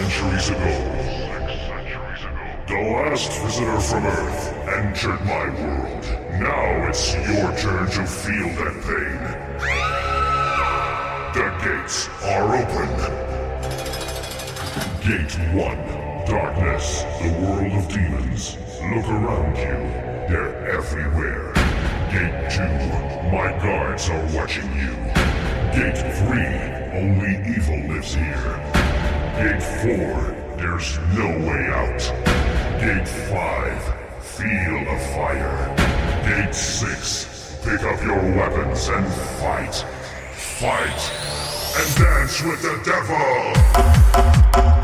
centuries ago. The last visitor from Earth entered my world. Now it's your turn to feel that pain. The gates are open. Gate 1. Darkness, the world of demons. Look around you. They're everywhere. Gate 2. My guards are watching you. Gate 3. Only evil lives here. Gate 4. There's no way out. Gate 5. Feel the fire. Gate 6. Pick up your weapons and fight. Fight. And dance with the devil!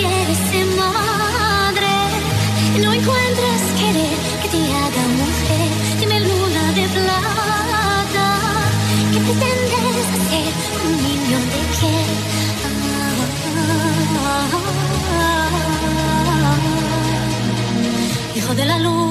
Pagué. Luna quiere ser madre, no encuentras querer que te haga mujer. Dime luna de plata, ¿qué pretendes hacer con un niño de qué? Hijo de la luna.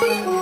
我。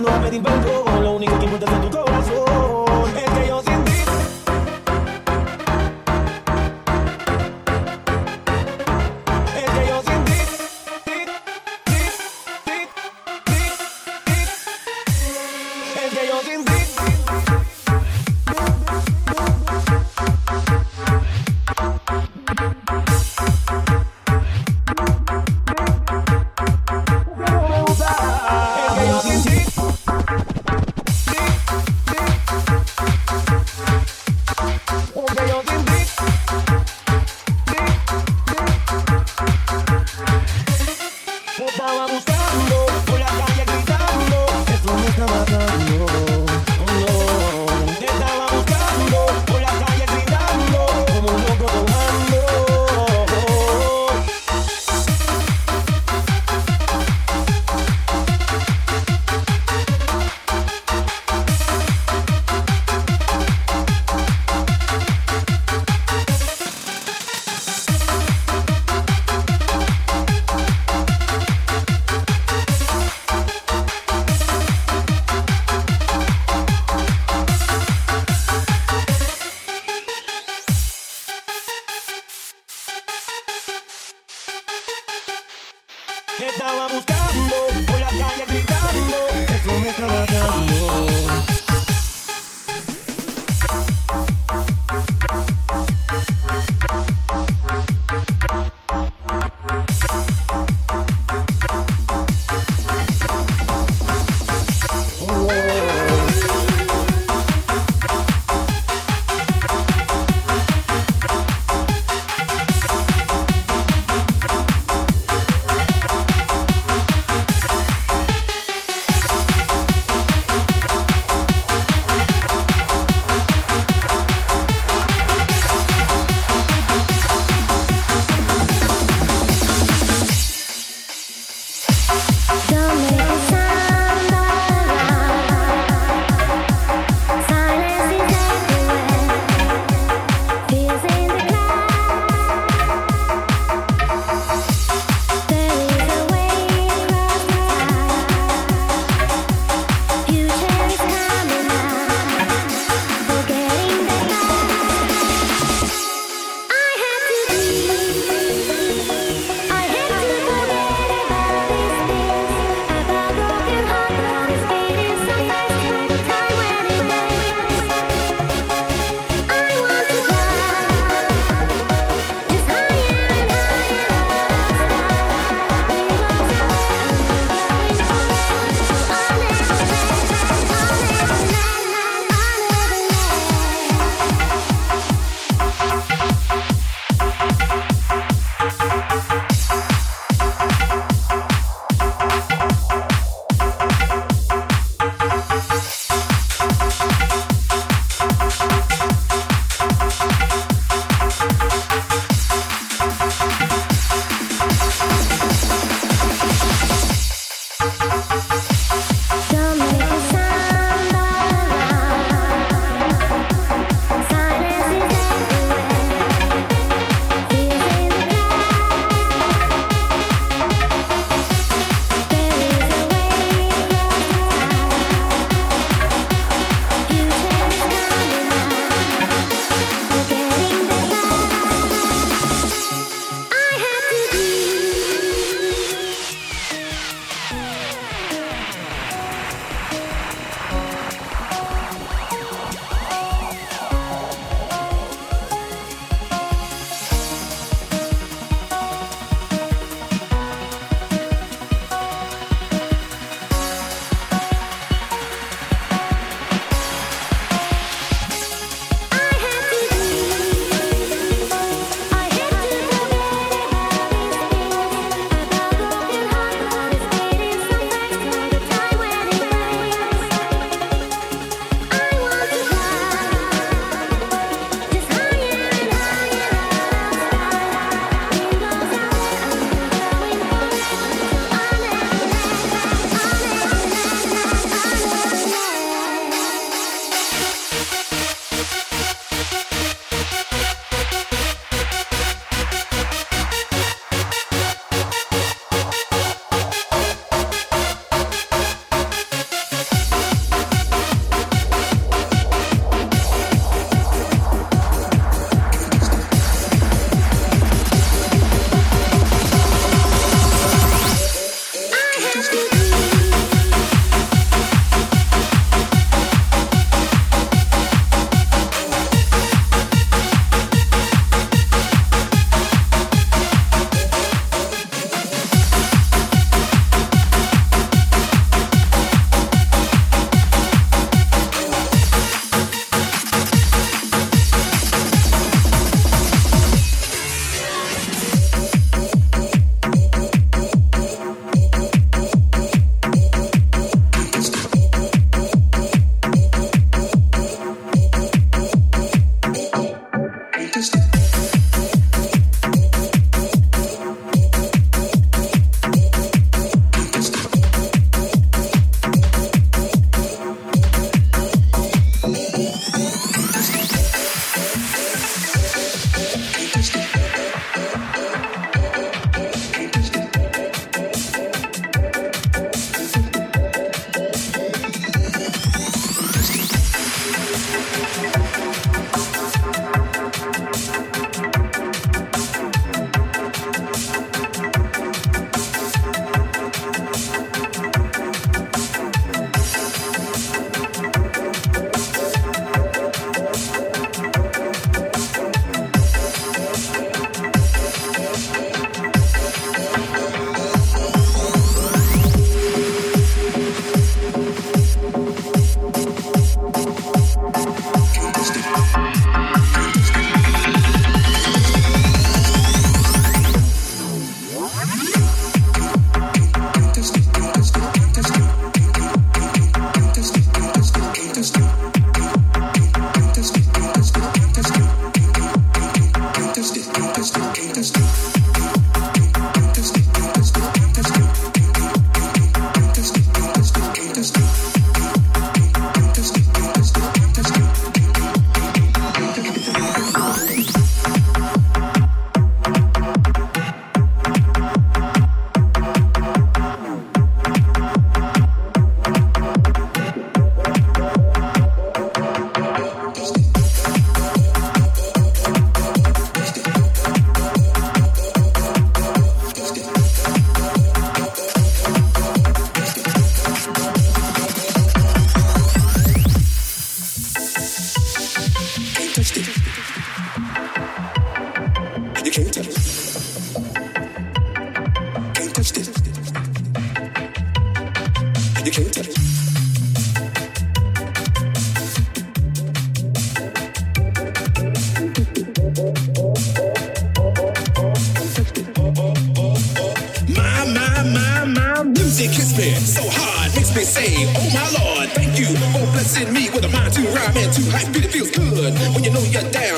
no me invento. Lo único que importa es tu corazón. Estaba buscando por la calle gritando, eso me estaba dando.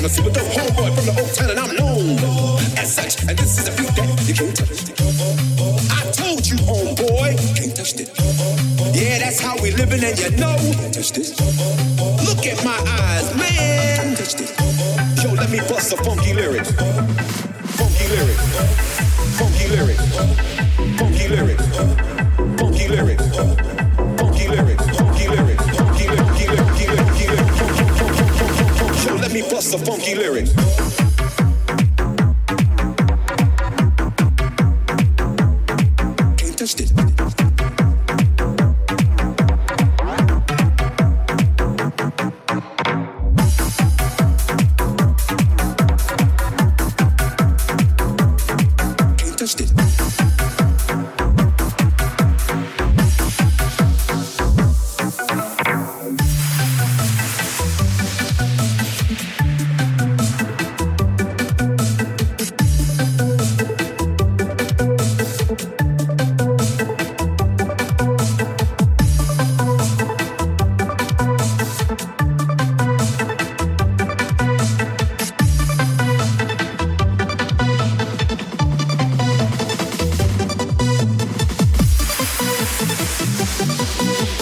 pharmacy with the homeboy from the old town, and I'm known as such. And this is a few that you can't touch. It. I told you, homeboy, can't touch it. Yeah, that's how we living, and you know. Touch this. Look at my eyes, man. Touch this. Yo, let me bust a funky lyric. Funky lyric. Funky lyric. the funky lyrics. フフフフ。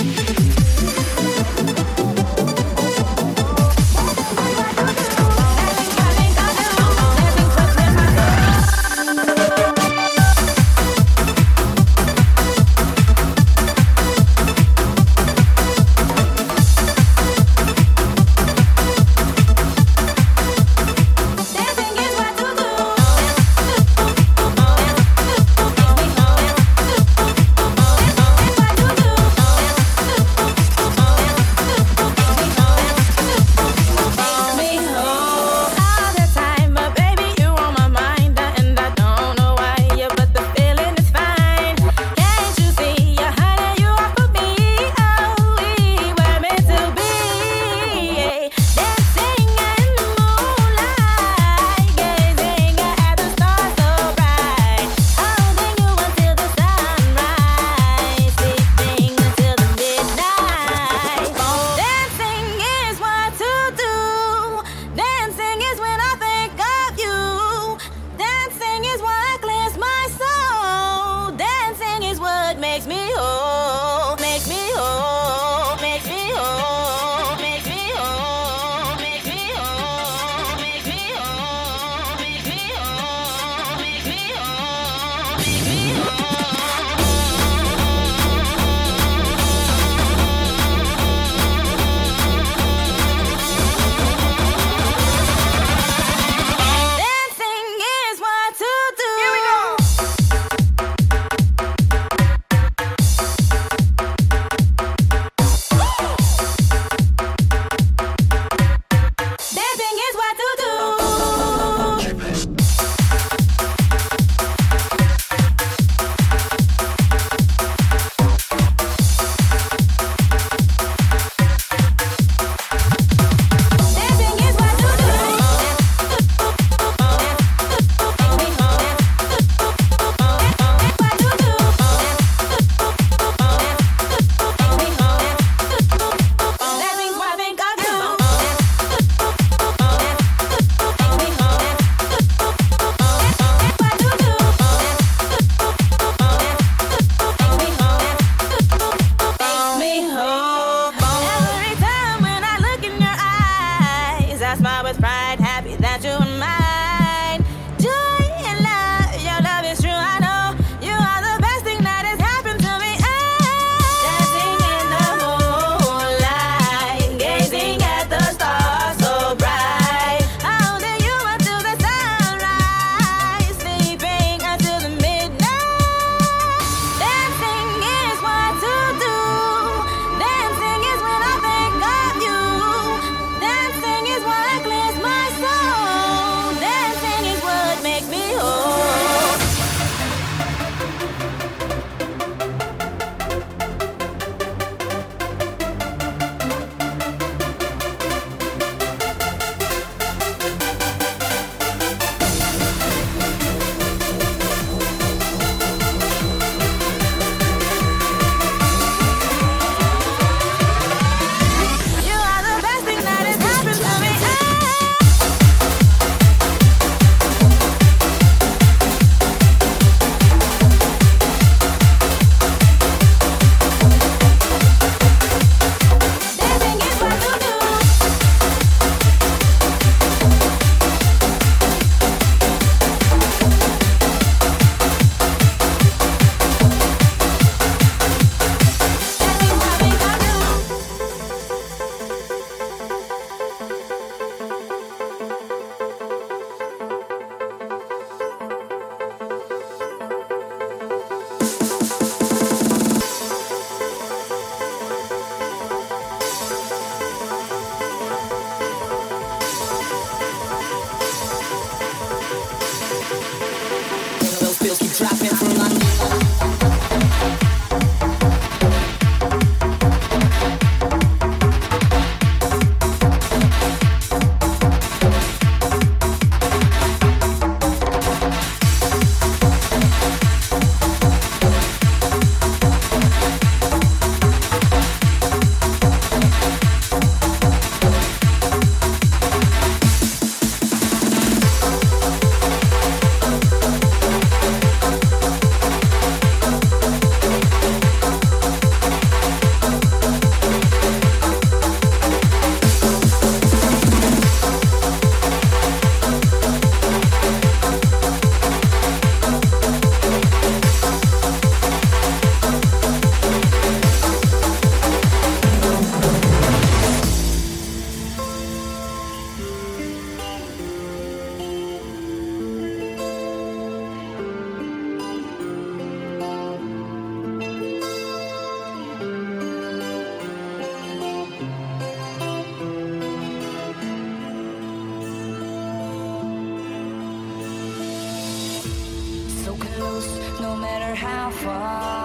no matter how far.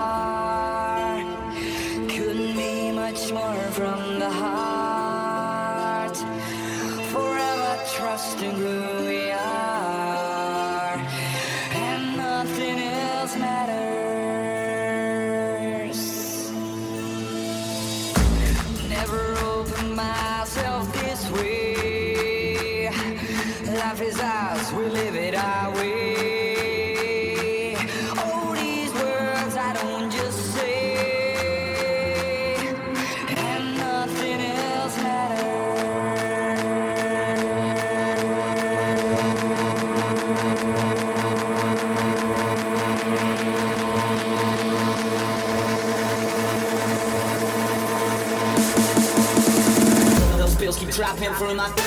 My